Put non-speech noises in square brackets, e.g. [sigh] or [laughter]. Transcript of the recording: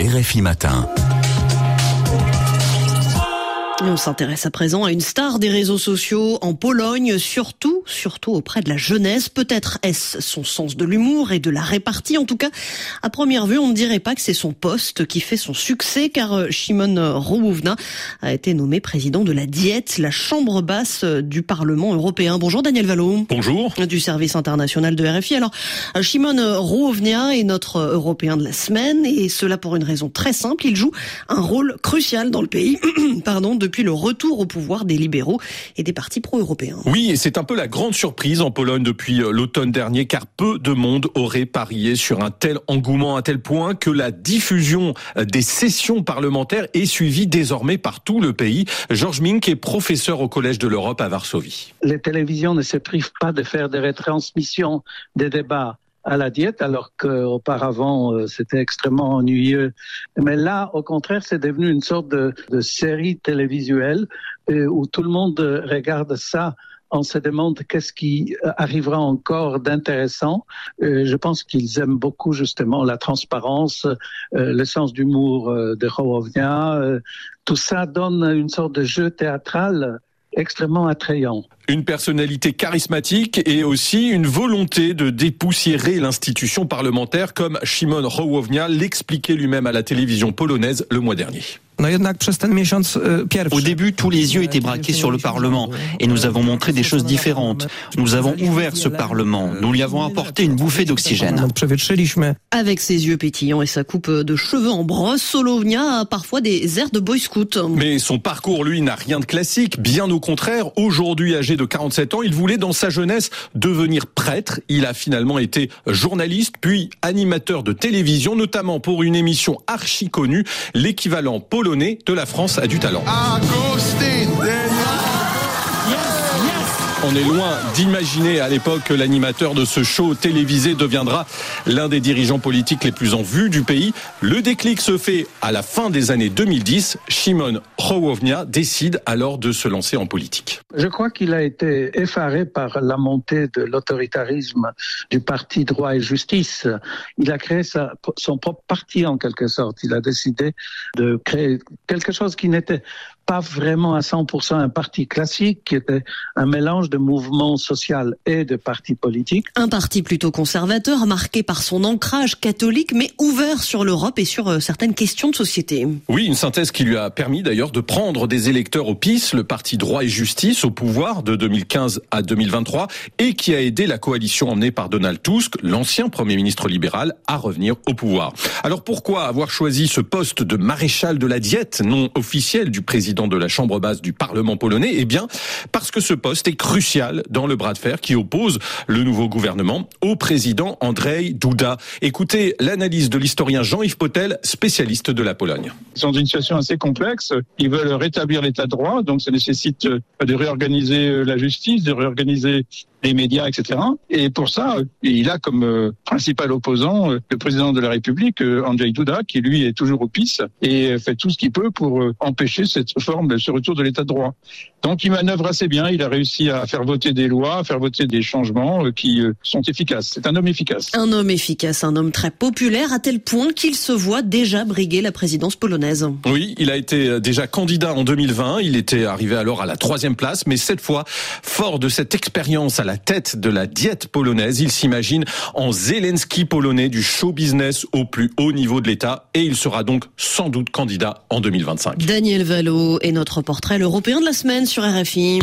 RFI Matin. On s'intéresse à présent à une star des réseaux sociaux en Pologne, surtout, surtout auprès de la jeunesse. Peut-être est-ce son sens de l'humour et de la répartie. En tout cas, à première vue, on ne dirait pas que c'est son poste qui fait son succès, car euh, Shimon Rowouvna a été nommé président de la Diète, la chambre basse du Parlement européen. Bonjour Daniel Valo. Bonjour. Du service international de RFI. Alors, Shimon Rowouvna est notre Européen de la semaine, et cela pour une raison très simple. Il joue un rôle crucial dans le pays, [clears throat] pardon, de depuis le retour au pouvoir des libéraux et des partis pro-européens. Oui, et c'est un peu la grande surprise en Pologne depuis euh, l'automne dernier, car peu de monde aurait parié sur un tel engouement à tel point que la diffusion euh, des sessions parlementaires est suivie désormais par tout le pays. Georges Mink est professeur au Collège de l'Europe à Varsovie. Les télévisions ne se privent pas de faire des retransmissions des débats à la diète, alors qu'auparavant euh, c'était extrêmement ennuyeux. Mais là, au contraire, c'est devenu une sorte de, de série télévisuelle euh, où tout le monde regarde ça on se demande qu'est-ce qui arrivera encore d'intéressant. Euh, je pense qu'ils aiment beaucoup justement la transparence, euh, le sens d'humour euh, de Hołownia. tout ça donne une sorte de jeu théâtral extrêmement attrayant. Une personnalité charismatique et aussi une volonté de dépoussiérer l'institution parlementaire comme Shimon Hołownia l'expliquait lui-même à la télévision polonaise le mois dernier. Au début, tous les yeux étaient braqués sur le Parlement et nous avons montré des choses différentes. Nous avons ouvert ce Parlement. Nous lui avons apporté une bouffée d'oxygène. Avec ses yeux pétillants et sa coupe de cheveux en brosse, Solovnia a parfois des airs de boy scout. Mais son parcours, lui, n'a rien de classique. Bien au contraire, aujourd'hui âgé de 47 ans, il voulait dans sa jeunesse devenir prêtre. Il a finalement été journaliste, puis animateur de télévision, notamment pour une émission archi connue, l'équivalent de la France a du talent. On est loin d'imaginer à l'époque que l'animateur de ce show télévisé deviendra l'un des dirigeants politiques les plus en vue du pays. Le déclic se fait à la fin des années 2010. Shimon Hołownia décide alors de se lancer en politique. Je crois qu'il a été effaré par la montée de l'autoritarisme du parti droit et justice. Il a créé son propre parti en quelque sorte. Il a décidé de créer quelque chose qui n'était pas vraiment à 100% un parti classique, qui était un mélange de mouvement social et de parti politique. Un parti plutôt conservateur, marqué par son ancrage catholique, mais ouvert sur l'Europe et sur euh, certaines questions de société. Oui, une synthèse qui lui a permis d'ailleurs de prendre des électeurs au PIS, le parti droit et justice, au pouvoir de 2015 à 2023, et qui a aidé la coalition emmenée par Donald Tusk, l'ancien Premier ministre libéral, à revenir au pouvoir. Alors pourquoi avoir choisi ce poste de maréchal de la diète non officiel du président de la Chambre basse du Parlement polonais Eh bien, parce que ce poste est crucial dans le bras de fer qui oppose le nouveau gouvernement au président Andrzej Duda. Écoutez l'analyse de l'historien Jean-Yves Potel, spécialiste de la Pologne. Ils sont dans une situation assez complexe. Ils veulent rétablir l'état de droit, donc ça nécessite de réorganiser la justice, de réorganiser les médias, etc. Et pour ça, il a comme euh, principal opposant euh, le président de la République, euh, Andrzej Duda, qui lui est toujours au PIS et fait tout ce qu'il peut pour empêcher cette forme, ce retour de l'état de droit. Donc il manœuvre assez bien, il a réussi à faire voter des lois, à faire voter des changements qui sont efficaces. C'est un homme efficace. Un homme efficace, un homme très populaire, à tel point qu'il se voit déjà briguer la présidence polonaise. Oui, il a été déjà candidat en 2020, il était arrivé alors à la troisième place, mais cette fois, fort de cette expérience à la tête de la diète polonaise. Il s'imagine en Zelensky polonais du show business au plus haut niveau de l'État et il sera donc sans doute candidat en 2025. Daniel Valo est notre portrait européen de la semaine sur RFI.